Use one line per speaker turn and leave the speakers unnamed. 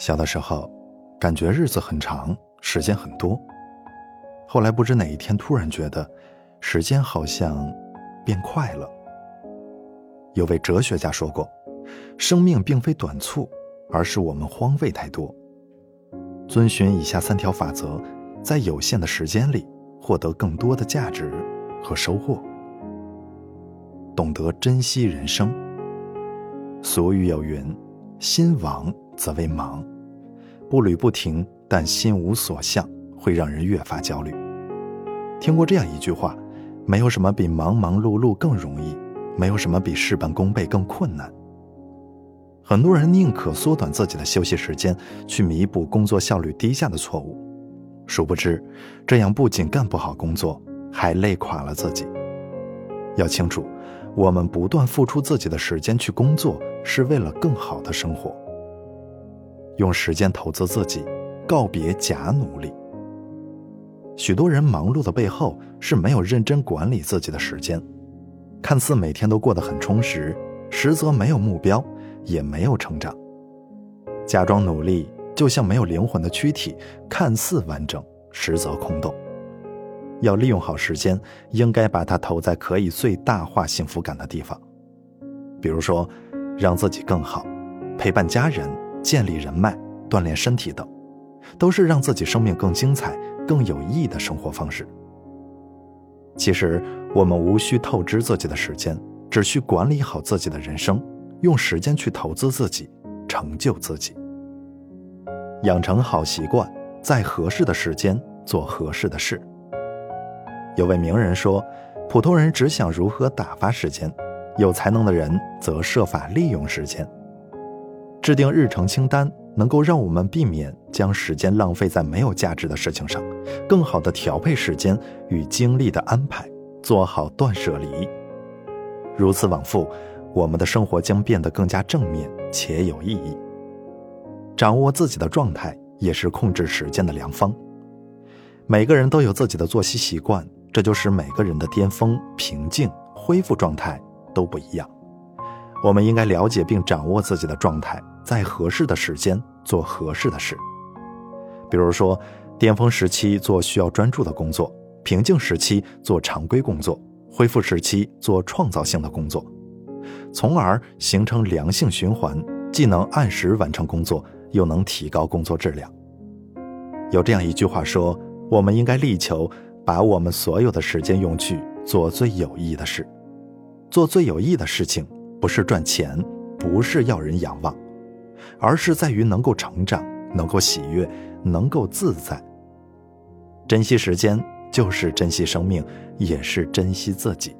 小的时候，感觉日子很长，时间很多。后来不知哪一天，突然觉得，时间好像变快了。有位哲学家说过，生命并非短促，而是我们荒废太多。遵循以下三条法则，在有限的时间里获得更多的价值和收获。懂得珍惜人生。俗语有云：“心亡则为忙。”步履不停，但心无所向，会让人越发焦虑。听过这样一句话：“没有什么比忙忙碌碌更容易，没有什么比事半功倍更困难。”很多人宁可缩短自己的休息时间，去弥补工作效率低下的错误，殊不知，这样不仅干不好工作，还累垮了自己。要清楚，我们不断付出自己的时间去工作，是为了更好的生活。用时间投资自己，告别假努力。许多人忙碌的背后是没有认真管理自己的时间，看似每天都过得很充实，实则没有目标，也没有成长。假装努力，就像没有灵魂的躯体，看似完整，实则空洞。要利用好时间，应该把它投在可以最大化幸福感的地方，比如说，让自己更好，陪伴家人。建立人脉、锻炼身体等，都是让自己生命更精彩、更有意义的生活方式。其实，我们无需透支自己的时间，只需管理好自己的人生，用时间去投资自己，成就自己，养成好习惯，在合适的时间做合适的事。有位名人说：“普通人只想如何打发时间，有才能的人则设法利用时间。”制定日程清单，能够让我们避免将时间浪费在没有价值的事情上，更好的调配时间与精力的安排，做好断舍离。如此往复，我们的生活将变得更加正面且有意义。掌握自己的状态，也是控制时间的良方。每个人都有自己的作息习惯，这就是每个人的巅峰、平静、恢复状态都不一样。我们应该了解并掌握自己的状态，在合适的时间做合适的事。比如说，巅峰时期做需要专注的工作，平静时期做常规工作，恢复时期做创造性的工作，从而形成良性循环，既能按时完成工作，又能提高工作质量。有这样一句话说：“我们应该力求把我们所有的时间用去做最有意义的事，做最有意义的事情。”不是赚钱，不是要人仰望，而是在于能够成长，能够喜悦，能够自在。珍惜时间，就是珍惜生命，也是珍惜自己。